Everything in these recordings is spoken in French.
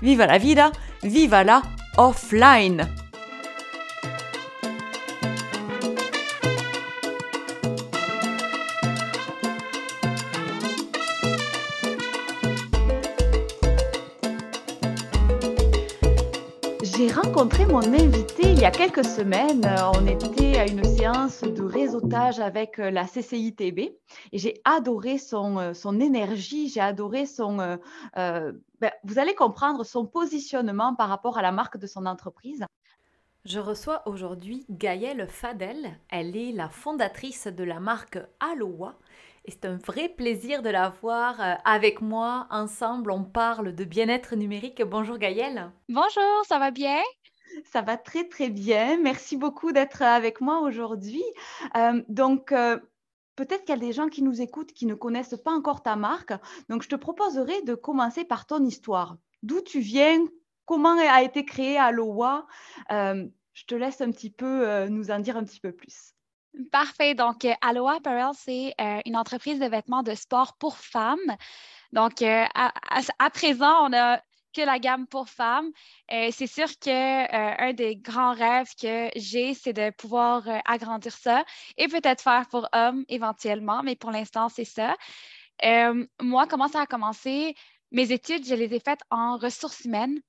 viva la vida, viva la offline. J'ai rencontré mon invité il y a quelques semaines. On était à une séance de réseautage avec la CCITB et j'ai adoré son, euh, son énergie, j'ai adoré son... Euh, ben, vous allez comprendre son positionnement par rapport à la marque de son entreprise. Je reçois aujourd'hui Gaëlle Fadel. Elle est la fondatrice de la marque Aloha et c'est un vrai plaisir de la voir euh, avec moi. Ensemble, on parle de bien-être numérique. Bonjour Gaëlle. Bonjour, ça va bien? Ça va très très bien. Merci beaucoup d'être avec moi aujourd'hui. Euh, donc, euh, peut-être qu'il y a des gens qui nous écoutent qui ne connaissent pas encore ta marque. Donc, je te proposerai de commencer par ton histoire. D'où tu viens? Comment a été créé Aloha? Je te laisse un petit peu nous en dire un petit peu plus. Parfait. Donc, euh, Aloha Apparel, c'est euh, une entreprise de vêtements de sport pour femmes. Donc, euh, à, présent, on a que la gamme pour femmes. c'est sûr qu'un des grands rêves que j'ai, c'est de pouvoir agrandir ça et peut-être faire pour hommes éventuellement, mais pour l'instant, c'est ça. moi, comment ça a commencé? Mes études, je les ai faites en ressources humaines.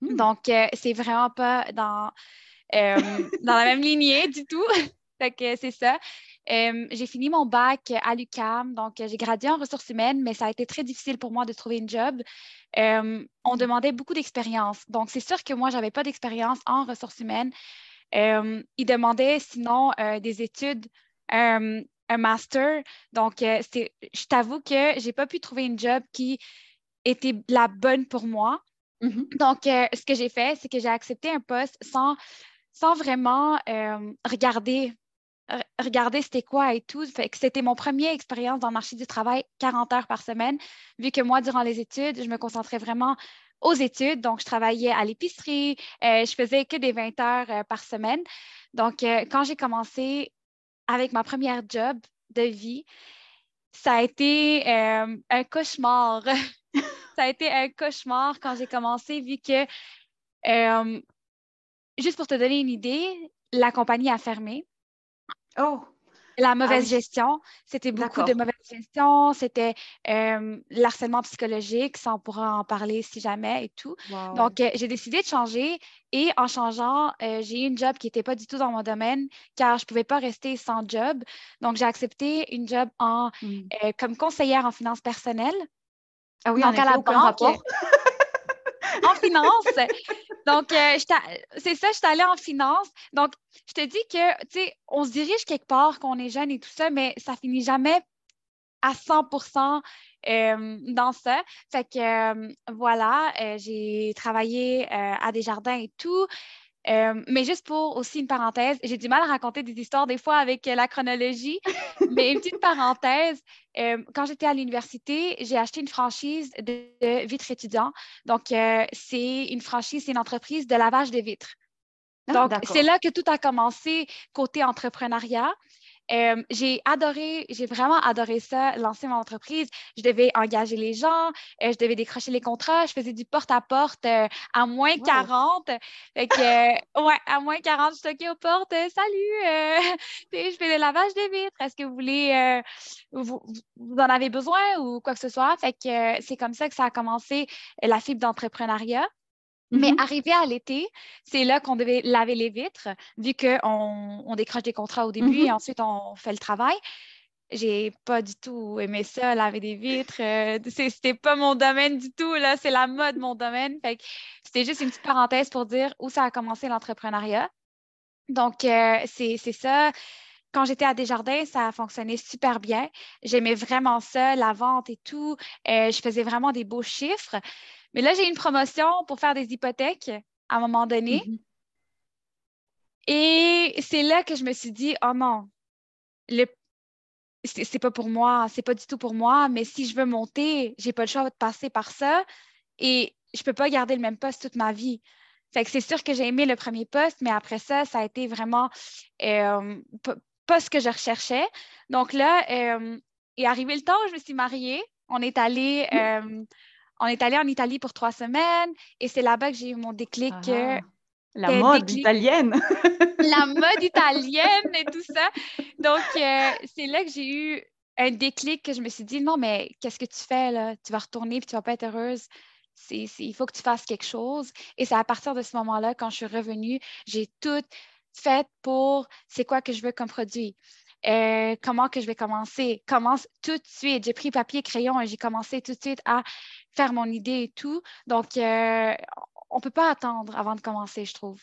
Hmm. Donc, c'est vraiment pas dans, dans la même lignée du tout. Que c'est ça. J'ai fini mon bac à l'UCAM, donc j'ai gradué en ressources humaines, mais ça a été très difficile pour moi de trouver une job. on mmh. demandait beaucoup d'expérience. Donc, c'est sûr que moi, je n'avais pas d'expérience en ressources humaines. ils demandaient sinon euh, des études, un master. Donc, euh, je t'avoue que je n'ai pas pu trouver une job qui était la bonne pour moi. Mmh donc, euh, ce que j'ai fait, c'est que j'ai accepté un poste sans, sans vraiment regarder regarder c'était quoi et tout. C'était mon première expérience dans le marché du travail, 40 heures par semaine, vu que moi, durant les études, je me concentrais vraiment aux études. Donc, je travaillais à l'épicerie, euh, je faisais que des 20 heures euh, par semaine. Donc, euh, quand j'ai commencé avec ma première job de vie, ça a été un cauchemar. ça a été un cauchemar quand j'ai commencé, vu que, juste pour te donner une idée, la compagnie a fermé. Oh! La ah mauvaise gestion, c'était beaucoup de mauvaise gestion, c'était euh, l'harcèlement psychologique, ça on pourra en parler si jamais et tout. Donc, euh, j'ai décidé de changer et en changeant, euh, j'ai eu une job qui n'était pas du tout dans mon domaine car je ne pouvais pas rester sans job. Donc, j'ai accepté une job en, hmm. comme conseillère en finances personnelles. Ah oui, Donc, à la banque. En finance. Donc, euh, c'est ça, je suis allée en finance. Donc, je te dis que, tu sais, on se dirige quelque part quand on est jeune et tout ça, mais ça finit jamais à 100% euh, dans ça. Fait que, euh, voilà, j'ai travaillé à Desjardins et tout. Euh, mais juste pour aussi une parenthèse, j'ai du mal à raconter des histoires des fois avec euh, la chronologie, mais une petite parenthèse, euh, quand j'étais à l'université, j'ai acheté une franchise de, vitres étudiants. Donc, c'est une franchise, c'est une entreprise de lavage de vitres. Ah, Donc, c'est là que tout a commencé côté entrepreneuriat. Euh, j'ai adoré, j'ai vraiment adoré ça, lancer mon entreprise. Je devais engager les gens, euh, je devais décrocher les contrats, je faisais du porte-à-porte euh, à moins 40. Fait que, ouais, à moins 40, je toquais aux portes. Salut, je fais le lavage des vitres. Est-ce que vous voulez, vous, vous, en avez besoin ou quoi que ce soit? Fait que c'est comme ça que ça a commencé la fibre d'entrepreneuriat. Mais mm-hmm. arrivé à l'été, c'est là qu'on devait laver les vitres, vu qu'on on décroche des contrats au début et mm-hmm. ensuite on fait le travail. J'ai pas du tout aimé ça, laver des vitres. Euh, c'était pas mon domaine du tout, là. C'est la mode, mon domaine. c'était juste une petite parenthèse pour dire où ça a commencé l'entrepreneuriat. Donc, euh, c'est ça. Quand j'étais à Desjardins, ça a fonctionné super bien. J'aimais vraiment ça, la vente et tout. Euh, je faisais vraiment des beaux chiffres. Mais là, j'ai eu une promotion pour faire des hypothèques à un moment donné. Mm-hmm. Et c'est là que je me suis dit, oh non, le... c'est pas pour moi, c'est pas du tout pour moi, mais si je veux monter, j'ai pas le choix de passer par ça et je peux pas garder le même poste toute ma vie. Fait que c'est sûr que j'ai aimé le premier poste, mais après ça, ça a été vraiment euh, pas ce que je recherchais. Donc là, euh, est arrivé le temps où je me suis mariée. On est allé, euh, on est allé en Italie pour trois semaines et c'est là-bas que j'ai eu mon déclic. Ah. La mode italienne. la mode italienne et tout ça. Donc, euh, c'est là que j'ai eu un déclic que je me suis dit, non, mais qu'est-ce que tu fais là? Tu vas retourner et tu vas pas être heureuse. il faut que tu fasses quelque chose. Et c'est à partir de ce moment-là, quand je suis revenue, j'ai tout fait pour c'est quoi que je veux comme produit. Euh, comment que je vais commencer? Commence tout de suite. J'ai pris papier, crayon et j'ai commencé tout de suite à faire mon idée et tout. Donc, euh, on ne peut pas attendre avant de commencer, je trouve.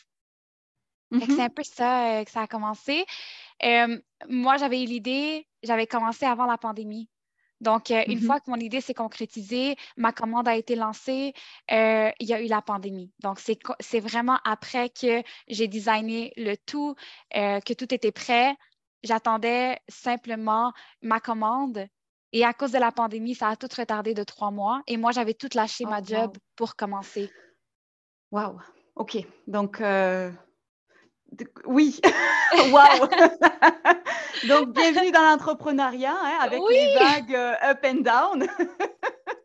C'est mm-hmm. un peu ça euh, que ça a commencé. Euh, moi, j'avais eu l'idée, j'avais commencé avant la pandémie. Donc, euh, une mm-hmm. fois que mon idée s'est concrétisée, ma commande a été lancée, il y a eu la pandémie. Donc, c'est vraiment après que j'ai designé le tout, que tout était prêt. J'attendais simplement ma commande. Et à cause de la pandémie, ça a tout retardé de trois mois. Et moi, j'avais tout lâché ma oh, job pour commencer. Waouh, ok. Donc, euh, oui, waouh. Donc, bienvenue dans l'entrepreneuriat hein, avec les vagues euh, up and down.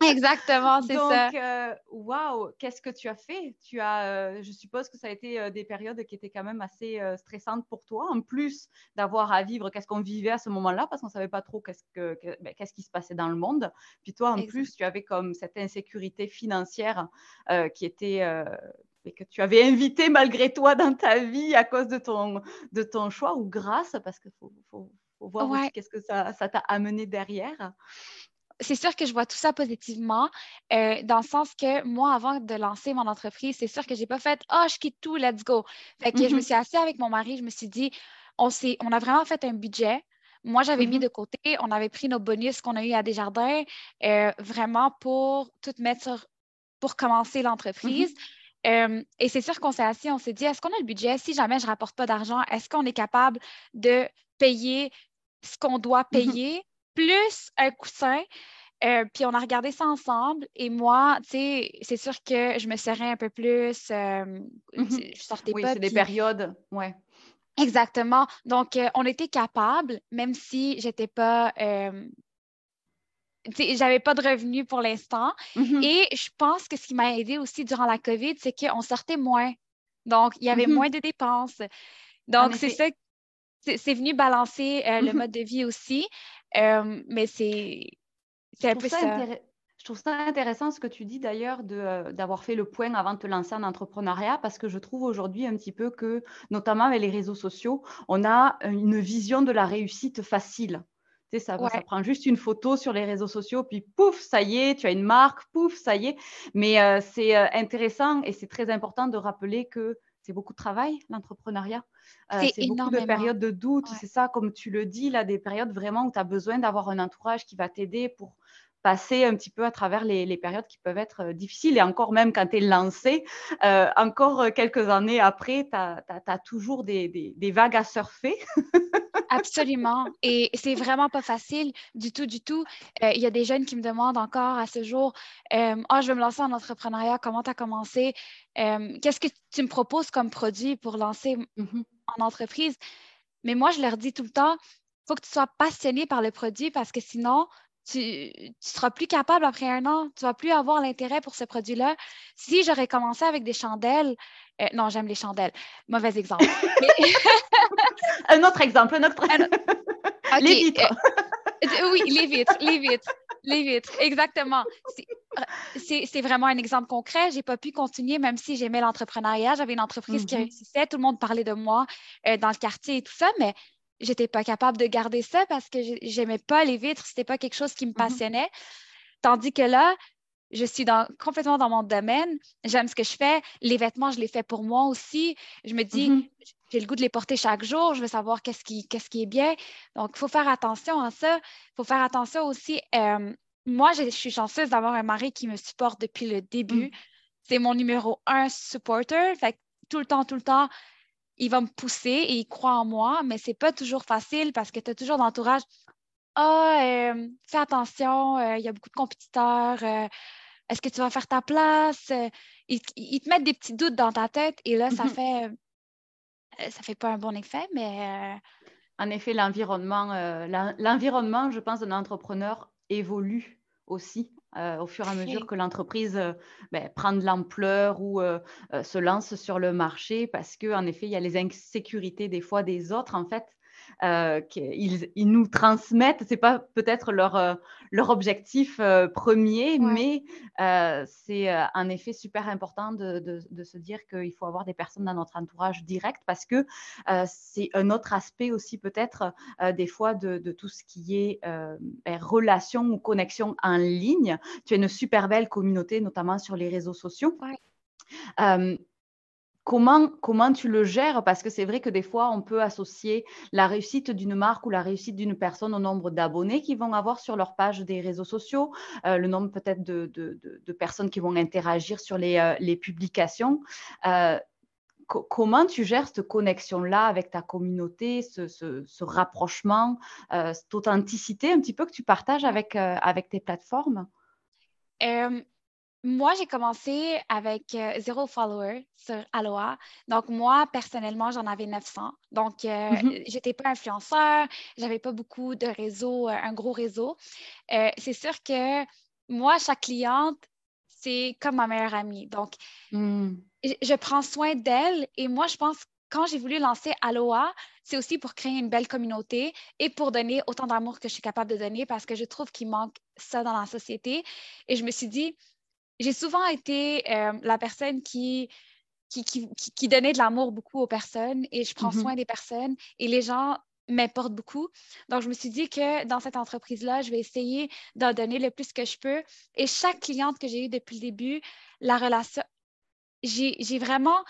Exactement, c'est ça. Donc, euh, waouh, qu'est-ce que tu as fait? Tu as, je suppose que ça a été des périodes qui étaient quand même assez stressantes pour toi, en plus d'avoir à vivre qu'est-ce qu'on vivait à ce moment-là, parce qu'on ne savait pas trop qu'est-ce, que, ben, qu'est-ce qui se passait dans le monde. Puis toi, en plus, tu avais comme cette insécurité financière qui était et que tu avais invité malgré toi dans ta vie à cause de ton, de ton choix ou grâce, parce qu'il faut, faut, voir qu'est-ce que ça, ça t'a amené derrière. C'est sûr que je vois tout ça positivement, euh, dans le sens que moi, avant de lancer mon entreprise, c'est sûr que j'ai pas fait oh, je quitte tout, let's go. Fait que je me mm-hmm. suis assise avec mon mari, je me suis dit on, on a vraiment fait un budget. Moi, j'avais mis mm-hmm. de côté, on avait pris nos bonus qu'on a eu à Desjardins, euh, vraiment pour tout mettre pour commencer l'entreprise. Mm-hmm et c'est sûr qu'on s'est assis, on s'est dit, est-ce qu'on a le budget? Si jamais je ne rapporte pas d'argent, est-ce qu'on est capable de payer ce qu'on doit payer? Plus un coussin? Euh, puis on a regardé ça ensemble et moi, tu sais, c'est sûr que je me serais un peu plus. Mmh je sortais oui, c'est des périodes, ouais. Exactement. Donc, euh, on était capable, même si j'étais pas j'avais pas de revenus pour l'instant. Mm-hmm. Et je pense que ce qui m'a aidé aussi durant la COVID, c'est qu'on sortait moins. Donc, il y avait mm-hmm. moins de dépenses. Donc, c'est ça, c'est venu balancer euh, le mm-hmm. mode de vie aussi. Euh, mais c'est un peu ça. Je trouve ça intéressant ce que tu dis d'ailleurs euh, d'avoir fait le point avant de te lancer en entrepreneuriat parce que je trouve aujourd'hui un petit peu que, notamment avec les réseaux sociaux, on a une vision de la réussite facile ça, prend juste une photo sur les réseaux sociaux, puis pouf, ça y est, tu as une marque, pouf, ça y est. Mais euh, c'est intéressant et c'est très important de rappeler que c'est beaucoup de travail, l'entrepreneuriat. Euh, c'est beaucoup de périodes de doute. C'est ça, comme tu le dis, là, des périodes vraiment où tu as besoin d'avoir un entourage qui va t'aider pour passer un petit peu à travers les, périodes qui peuvent être difficiles. Et encore même quand tu es lancé, encore quelques années après, tu as, toujours des, des, vagues à surfer. Absolument. Et c'est vraiment pas facile du tout, du tout. Euh, il y a des jeunes qui me demandent encore à ce jour euh, Ah, je veux me lancer en entrepreneuriat, comment tu as commencé? Euh, Qu'est-ce que tu me proposes comme produit pour lancer mm-hmm. en entreprise Mais moi, je leur dis tout le temps il faut que tu sois passionné par le produit parce que sinon, tu ne seras plus capable après un an, tu ne vas plus avoir l'intérêt pour ce produit-là. Si j'aurais commencé avec des chandelles, euh, non, j'aime les chandelles. Mauvais exemple. un autre exemple, un autre. Les vitres. Euh, euh, oui, les vitres, les vitres, les vitres, exactement. C'est vraiment un exemple concret. Je n'ai pas pu continuer, même si j'aimais l'entrepreneuriat. J'avais une entreprise qui mm-hmm. réussissait, tout le monde parlait de moi dans le quartier et tout ça, mais j'étais pas capable de garder ça parce que j'aimais pas les vitres, c'était pas quelque chose qui me mm-hmm. passionnait. Tandis que là, je suis dans, complètement dans mon domaine, j'aime ce que je fais, les vêtements, je les fais pour moi aussi. Je me dis, mm-hmm. j'ai le goût de les porter chaque jour, je veux savoir qu'est-ce qui, qu'est-ce qui est bien. Donc, il faut faire attention à ça. Il faut faire attention aussi. Euh, moi, je suis chanceuse d'avoir un mari qui me supporte depuis le début. Mm. C'est mon numéro un supporter. Fait tout le temps, tout le temps, il va me pousser et il croit en moi, mais c'est pas toujours facile parce que tu as toujours l'entourage. Ah, euh, fais attention, euh, il y a beaucoup de compétiteurs. Euh, est-ce que tu vas faire ta place? Ils, te mettent des petits doutes dans ta tête et là, ça mm-hmm. fait ça fait pas un bon effet, mais. En effet, l'environnement, l'environnement, je pense, d'un entrepreneur évolue aussi euh, au fur et à mesure que l'entreprise euh, ben, prend de l'ampleur ou euh, se lance sur le marché parce qu'en effet, il y a les insécurités des fois des autres, en fait, euh, qu'ils ils nous transmettent. C'est pas peut-être leur, euh, leur objectif euh, premier, mais c'est en effet super important de, de, se dire qu'il faut avoir des personnes dans notre entourage direct parce que c'est un autre aspect aussi peut-être des fois de, de, tout ce qui est ben, relation ou connexion en ligne. Tu as une super belle communauté, notamment sur les réseaux sociaux. Comment, tu le gères? Parce que c'est vrai que des fois, on peut associer la réussite d'une marque ou la réussite d'une personne au nombre d'abonnés qu'ils vont avoir sur leur page des réseaux sociaux, euh, le nombre peut-être de, personnes qui vont interagir sur les, euh, publications. Euh, comment tu gères cette connexion-là avec ta communauté, ce, rapprochement, cette authenticité un petit peu que tu partages avec, avec tes plateformes? Moi, j'ai commencé avec euh, zéro follower sur Aloha. Donc, moi, personnellement, j'en avais 900. Donc, euh, mm-hmm. j'étais pas influenceur, j'avais pas beaucoup de réseau, euh, un gros réseau. c'est sûr que moi, chaque cliente, c'est comme ma meilleure amie. Donc, mm. je prends soin d'elle et moi, je pense quand j'ai voulu lancer Aloha, c'est aussi pour créer une belle communauté et pour donner autant d'amour que je suis capable de donner parce que je trouve qu'il manque ça dans la société. Et je me suis dit, j'ai souvent été euh, la personne qui qui, qui, donnait de l'amour beaucoup aux personnes et je prends mm-hmm. soin des personnes et les gens m'importent beaucoup. Donc, je me suis dit que dans cette entreprise-là, je vais essayer d'en donner le plus que je peux. Et chaque cliente que j'ai eue depuis le début, la relation, j'ai vraiment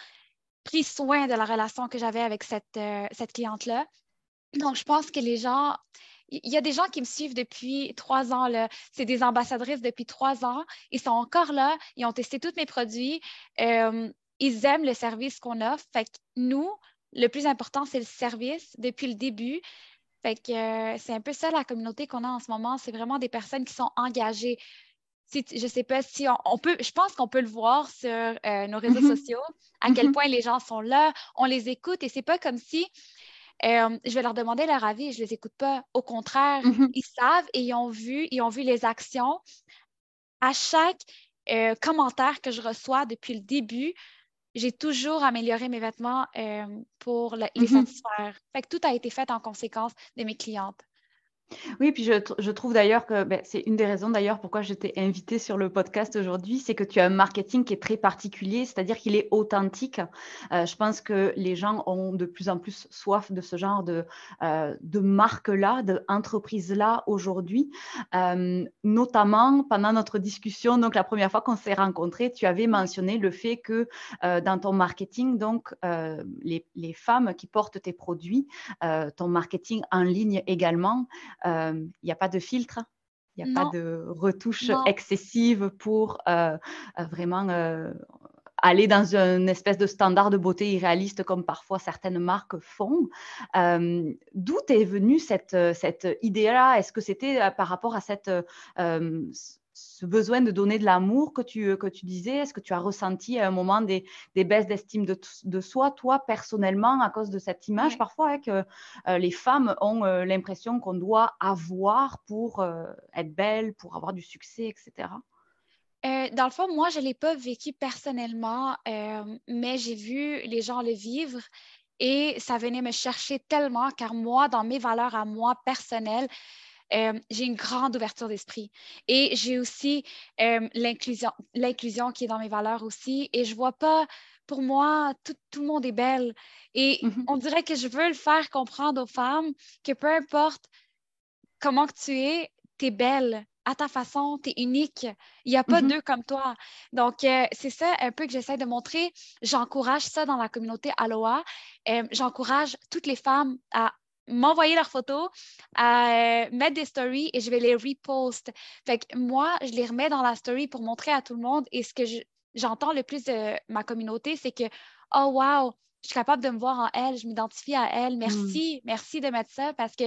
pris soin de la relation que j'avais avec cette, euh, cette cliente-là. Donc, je pense que les gens, il y a des gens qui me suivent depuis trois ans. C'est des ambassadrices depuis trois ans. Ils sont encore là. Ils ont testé tous mes produits. Euh, ils aiment le service qu'on offre. Fait que nous, le plus important, c'est le service depuis le début. Fait que euh, c'est un peu ça la communauté qu'on a en ce moment. C'est vraiment des personnes qui sont engagées. Je je sais pas si on, peut, je pense qu'on peut le voir sur euh, nos réseaux mm-hmm. sociaux, à quel mm-hmm. point les gens sont là, on les écoute et c'est pas comme si euh, je vais leur demander leur avis je ne les écoute pas. Au contraire, mm-hmm. ils savent et ils ont vu, ils ont vu les actions. À chaque euh, commentaire que je reçois depuis le début, j'ai toujours amélioré mes vêtements euh, pour les mm-hmm. satisfaire. Fait que tout a été fait en conséquence de mes clientes. Oui, puis je, trouve d'ailleurs que ben, c'est une des raisons d'ailleurs pourquoi je t'ai invité sur le podcast aujourd'hui, c'est que tu as un marketing qui est très particulier, c'est-à-dire qu'il est authentique. Euh, je pense que les gens ont de plus en plus soif de ce genre de, euh, de marque-là, d'entreprise-là aujourd'hui. Euh, notamment pendant notre discussion, donc la première fois qu'on s'est rencontrés, tu avais mentionné le fait que dans ton marketing, donc les, les, femmes qui portent tes produits, ton marketing en ligne également, il euh, n'y a pas de filtre, il n'y a pas de retouche excessive pour euh, euh, vraiment aller dans une espèce de standard de beauté irréaliste comme parfois certaines marques font. D'où est venue cette, cette idée-là? Est-ce que c'était par rapport à cette, ce besoin de donner de l'amour que tu, que tu disais? Est-ce que tu as ressenti à un moment des, des baisses d'estime de, de, soi, toi, personnellement, à cause de cette image parfois hein, que euh, les femmes ont euh, l'impression qu'on doit avoir pour euh, être belle, pour avoir du succès, etc. dans le fond, moi, je ne l'ai pas vécu personnellement, mais j'ai vu les gens le vivre et ça venait me chercher tellement car moi, dans mes valeurs à moi personnelles, euh, j'ai une grande ouverture d'esprit. Et j'ai aussi euh, l'inclusion, l'inclusion qui est dans mes valeurs aussi. Et je vois pas, pour moi, tout, tout le monde est belle. Et mm-hmm. on dirait que je veux le faire comprendre aux femmes que peu importe comment que tu es, tu es belle à ta façon, tu es unique. Il n'y a pas mm-hmm. deux comme toi. Donc, euh, c'est ça un peu que j'essaie de montrer. J'encourage ça dans la communauté Aloha. j'encourage toutes les femmes à m'envoyer leurs photos, à mettre des stories et je vais les repost. Fait que moi, je les remets dans la story pour montrer à tout le monde. Et ce que j'entends le plus de ma communauté, c'est que, oh wow, je suis capable de me voir en elle, je m'identifie à elle. Mm. Merci, merci de mettre ça parce que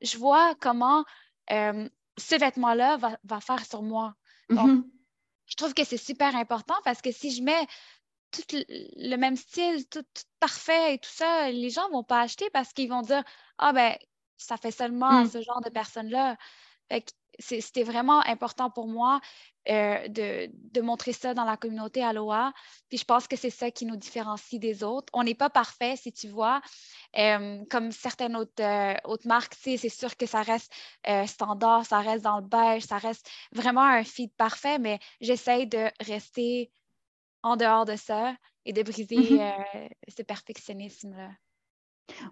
je vois comment euh, ce vêtement-là va, faire sur moi. Donc, mm-hmm. je trouve que c'est super important parce que si je mets tout le même style, tout, parfait et tout ça, les gens ne vont pas acheter parce qu'ils vont dire Ah, ben, ça fait seulement mm. ce genre de personnes-là. C'était vraiment important pour moi euh, de, montrer ça dans la communauté Aloha. Puis je pense que c'est ça qui nous différencie des autres. On n'est pas parfait, si tu vois. Euh, comme certaines autres, euh, autres marques, c'est sûr que ça reste standard, ça reste dans le beige, ça reste vraiment un feed parfait, mais j'essaye de rester en dehors de ça et de briser mm-hmm. ce perfectionnisme-là.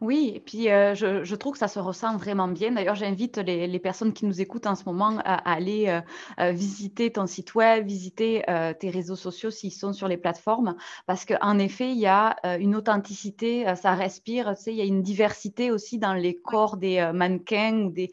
Oui, et puis euh, je, trouve que ça se ressent vraiment bien. D'ailleurs, j'invite les, personnes qui nous écoutent en ce moment à, aller euh, visiter ton site web, visiter tes réseaux sociaux s'ils sont sur les plateformes, parce qu'en effet, il y a une authenticité, ça respire, tu sais, il y a une diversité aussi dans les corps des mannequins ou des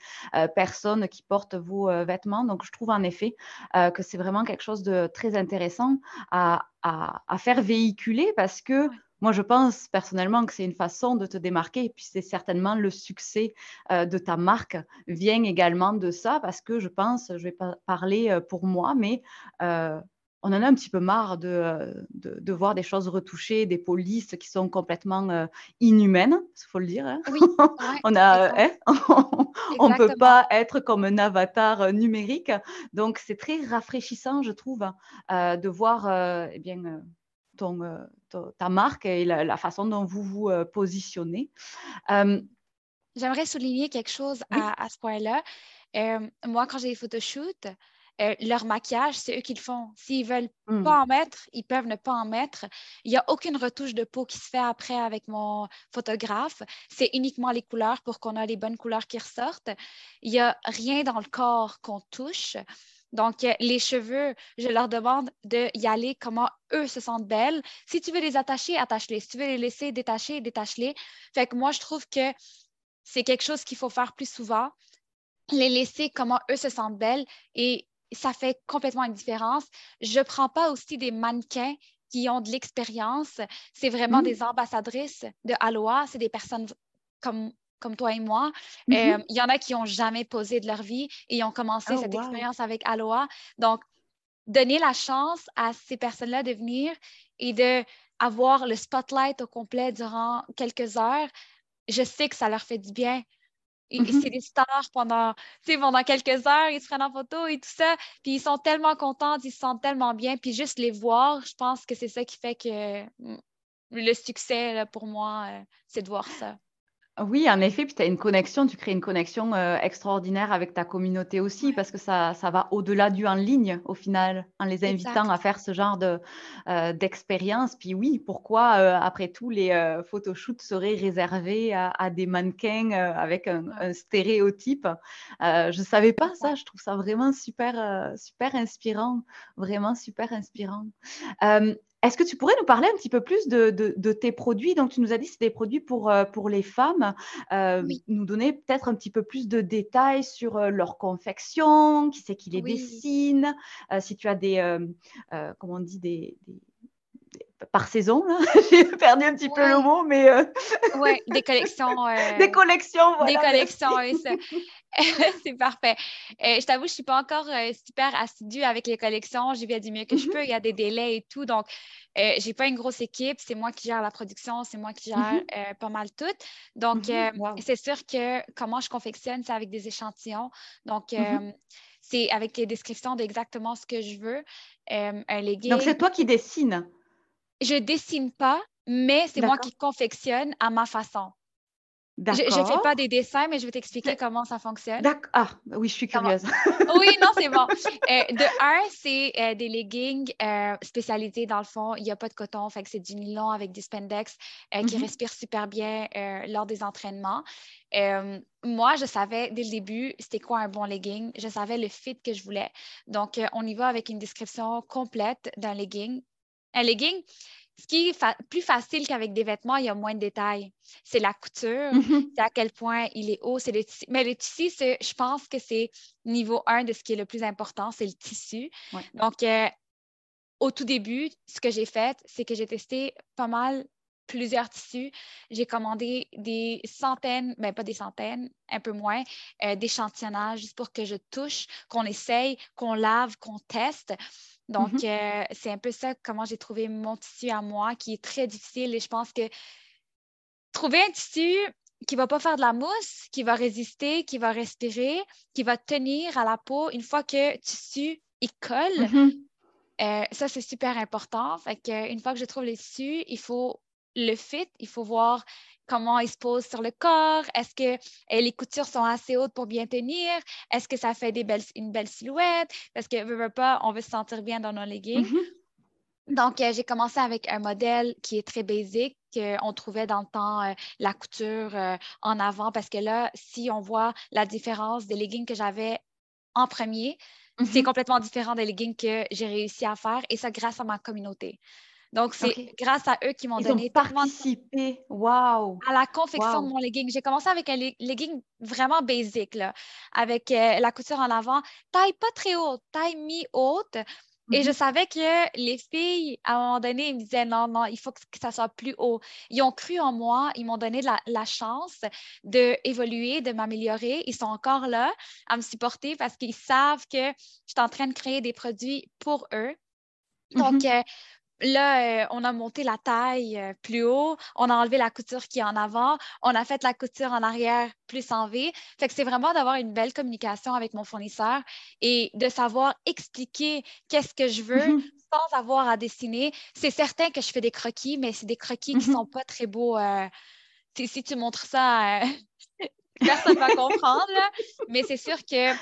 personnes qui portent vos vêtements. Donc, je trouve en effet que c'est vraiment quelque chose de très intéressant à, à faire véhiculer parce que moi, je pense personnellement que c'est une façon de te démarquer et puis c'est certainement le succès euh, de ta marque vient également de ça parce que je pense, je vais pas parler euh, pour moi, mais euh, on en a un petit peu marre de, de, voir des choses retouchées, des polices qui sont complètement inhumaines, il faut le dire. Hein. Oui, on a, hein, on ne peut pas être comme un avatar numérique. Donc, c'est très rafraîchissant, je trouve, de voir eh bien, ton, ta marque et la, façon dont vous vous euh, positionnez. Euh, J'aimerais souligner quelque chose à, ce point-là. Euh, moi, quand j'ai des photoshoots, leur maquillage, c'est eux qui le font. S'ils ne veulent hmm. pas en mettre, ils peuvent ne pas en mettre. Il n'y a aucune retouche de peau qui se fait après avec mon photographe. C'est uniquement les couleurs pour qu'on ait les bonnes couleurs qui ressortent. Il n'y a rien dans le corps qu'on touche. Donc, euh, les cheveux, je leur demande d'y aller comment eux se sentent belles. Si tu veux les attacher, attache-les. Si tu veux les laisser détacher, détache-les. Fait que moi, je trouve que c'est quelque chose qu'il faut faire plus souvent. Les laisser comment eux se sentent belles et ça fait complètement une différence. Je ne prends pas aussi des mannequins qui ont de l'expérience. C'est vraiment mmh. des ambassadrices de Aloha. C'est des personnes comme comme toi et moi. Mm-hmm. Euh, il y en a qui n'ont jamais posé de leur vie et ont commencé oh, cette expérience avec Aloha. Donc, donner la chance à ces personnes-là de venir et d'avoir le spotlight au complet durant quelques heures, je sais que ça leur fait du bien. Et, mm-hmm. c'est des stars pendant, pendant quelques heures, ils se prennent en photo et tout ça. Puis ils sont tellement contents, ils se sentent tellement bien. Puis juste les voir, je pense que c'est ça qui fait que mm, le succès pour moi, euh, c'est de voir ça. Oui, en effet, puis tu as une connexion, tu crées une connexion euh, extraordinaire avec ta communauté aussi, parce que ça, ça va au-delà du en ligne, au final, en les invitant à faire ce genre de, euh, d'expérience. Puis oui, pourquoi, euh, après tout, les photoshoots seraient réservés à, des mannequins avec un, stéréotype? Je ne savais pas ça, je trouve ça vraiment super, super inspirant, vraiment super inspirant. Est-ce que tu pourrais nous parler un petit peu plus de, tes produits? Donc, tu nous as dit que c'est des produits pour, euh, pour les femmes. Euh, nous donner peut-être un petit peu plus de détails sur euh, leur confection, qui c'est qui les dessine, si tu as des, comment on dit, des, par saison, j'ai perdu un petit peu le mot, mais... Oui, des collections. des collections, voilà. Des collections, oui, c'est parfait. je t'avoue, je ne suis pas encore super assidue avec les collections. J'y vais du mieux que je mm-hmm. peux. Il y a des délais et tout. Donc, je n'ai pas une grosse équipe. C'est moi qui gère la production. C'est moi qui gère mm-hmm. pas mal tout. Donc, mm-hmm. c'est sûr que comment je confectionne, c'est avec des échantillons. Donc, c'est avec les descriptions d'exactement ce que je veux. un legging. Donc, c'est toi qui dessines? Je dessine pas, mais c'est moi qui confectionne à ma façon. Je ne fais pas des dessins, mais je vais t'expliquer comment ça fonctionne. D'accord. Ah, oui, je suis curieuse. oui, non, c'est bon. Euh, de un, c'est euh, des leggings euh, spécialisés dans le fond. Il n'y a pas de coton, fait que c'est du nylon avec du spandex qui mm-hmm. respire super bien lors des entraînements. moi, je savais dès le début c'était quoi un bon legging. Je savais le fit que je voulais. Donc, on y va avec une description complète d'un legging. Un legging, ce qui est plus facile qu'avec des vêtements, il y a moins de détails. C'est la couture, Mhm. c'est à quel point il est haut, c'est le tissu. Mais le tissu, je pense que c'est niveau un de ce qui est le plus important, c'est le tissu. Ouais. Donc, euh, au tout début, ce que j'ai fait, c'est que j'ai testé pas mal plusieurs tissus. J'ai commandé des centaines, mais pas des centaines, un peu moins, euh, d'échantillonnage juste pour que je touche, qu'on essaye, qu'on lave, qu'on teste. Donc, Mhm. euh, c'est un peu ça comment j'ai trouvé mon tissu à moi, qui est très difficile. Et je pense que trouver un tissu qui va pas faire de la mousse, qui va résister, qui va respirer, qui va tenir à la peau une fois que le tissu il colle, Mhm. euh, ça, c'est super important. Fait que, une fois que je trouve les tissus, il faut le fit, il faut voir comment il se pose sur le corps? Est-ce que euh, les coutures sont assez hautes pour bien tenir? Est-ce que ça fait des belles, une belle silhouette? Parce que, veut, veut pas, on veut se sentir bien dans nos leggings. Mhm. Donc, euh, j'ai commencé avec un modèle qui est très basique. qu'on trouvait dans le temps euh, la couture euh, en avant parce que là, si on voit la différence des leggings que j'avais en premier, c'est Mhm. complètement différent des leggings que j'ai réussi à faire et ça grâce à ma communauté. Donc, c'est grâce à eux qui m'ont donné de participé. Waouh. à la confection Wow. de mon legging. J'ai commencé avec un le- legging vraiment basique, là, avec euh, la couture en avant, taille pas très haute, taille mi-haute. Et je Mhm. savais que les filles, à un moment donné, ils me disaient non, non, il faut que, ça soit plus haut. Ils ont cru en moi, ils m'ont donné la, la chance d'évoluer, de m'améliorer. Ils sont encore là à me supporter parce qu'ils savent que je suis en train de créer des produits pour eux. Donc, Mhm. euh, là, euh, on a monté la taille euh, plus haut, on a enlevé la couture qui est en avant, on a fait la couture en arrière plus en V. Fait que c'est vraiment d'avoir une belle communication avec mon fournisseur et de savoir expliquer qu'est-ce que je veux Mhm. sans avoir à dessiner. C'est certain que je fais des croquis, mais c'est des croquis qui Mhm. sont pas très beaux. euh, si, tu montres ça, personne ne va comprendre. là. Mais c'est sûr que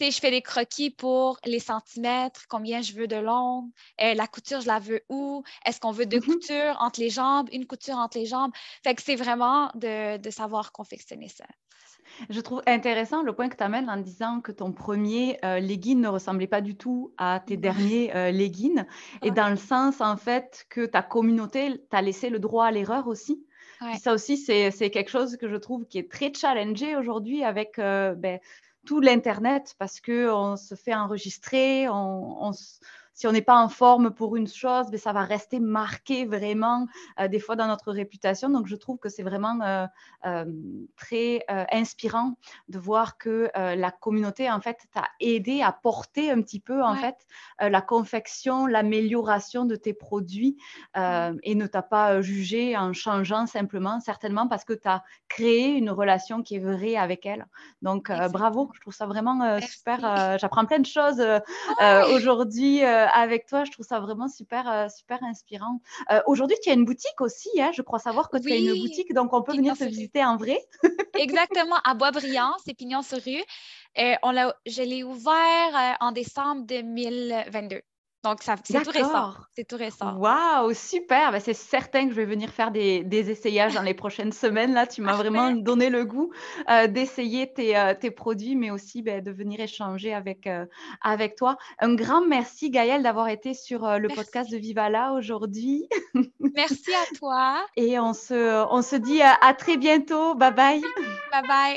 sais, je fais des croquis pour les centimètres, combien je veux de long, euh, la couture, je la veux où, est-ce qu'on veut deux Mhm. coutures entre les jambes, une couture entre les jambes? Fait que c'est vraiment de, de savoir confectionner ça. Je trouve intéressant le point que tu amènes en disant que ton premier euh, legging ne ressemblait pas du tout à tes derniers euh, leggings. Et Ouais. dans le sens, en fait, que ta communauté t'a laissé le droit à l'erreur aussi. Ouais. Ça aussi, c'est c'est quelque chose que je trouve qui est très challengé aujourd'hui avec euh, ben, tout l'Internet parce qu'on se fait enregistrer, on, on si on n'est pas en forme pour une chose, ben, ça va rester marqué vraiment euh, des fois dans notre réputation. Donc je trouve que c'est vraiment euh, euh, très inspirant de voir que la communauté en fait t'a aidé à porter un petit peu en Ouais. fait la confection, l'amélioration de tes produits et ne t'a pas jugé en changeant simplement, certainement parce que tu as créé une relation qui est vraie avec elle. Donc bravo, je trouve ça vraiment super. J'apprends plein de choses Ah aujourd'hui avec toi. Je trouve ça vraiment super, euh, super inspirant. Euh, aujourd'hui, tu as une boutique aussi, hein, je crois savoir que tu as une boutique, donc on peut venir te visiter en vrai. Exactement, à Boisbriand, c'est Pignon sur rue. Euh, on je l'ai ouvert euh, en décembre 2022. Donc, ça, c'est tout récent. C'est tout récent. Waouh, super. Ben, c'est certain que je vais venir faire des, des essayages dans les prochaines semaines. Là, tu m'as vraiment donné le goût euh, d'essayer tes, euh, tes produits, mais aussi ben, de venir échanger avec, euh, avec toi. Un grand merci, Gaëlle, d'avoir été sur le Merci. podcast de Vivala aujourd'hui. Merci à toi. Et on se, on se dit à très bientôt. Bye bye. Bye bye.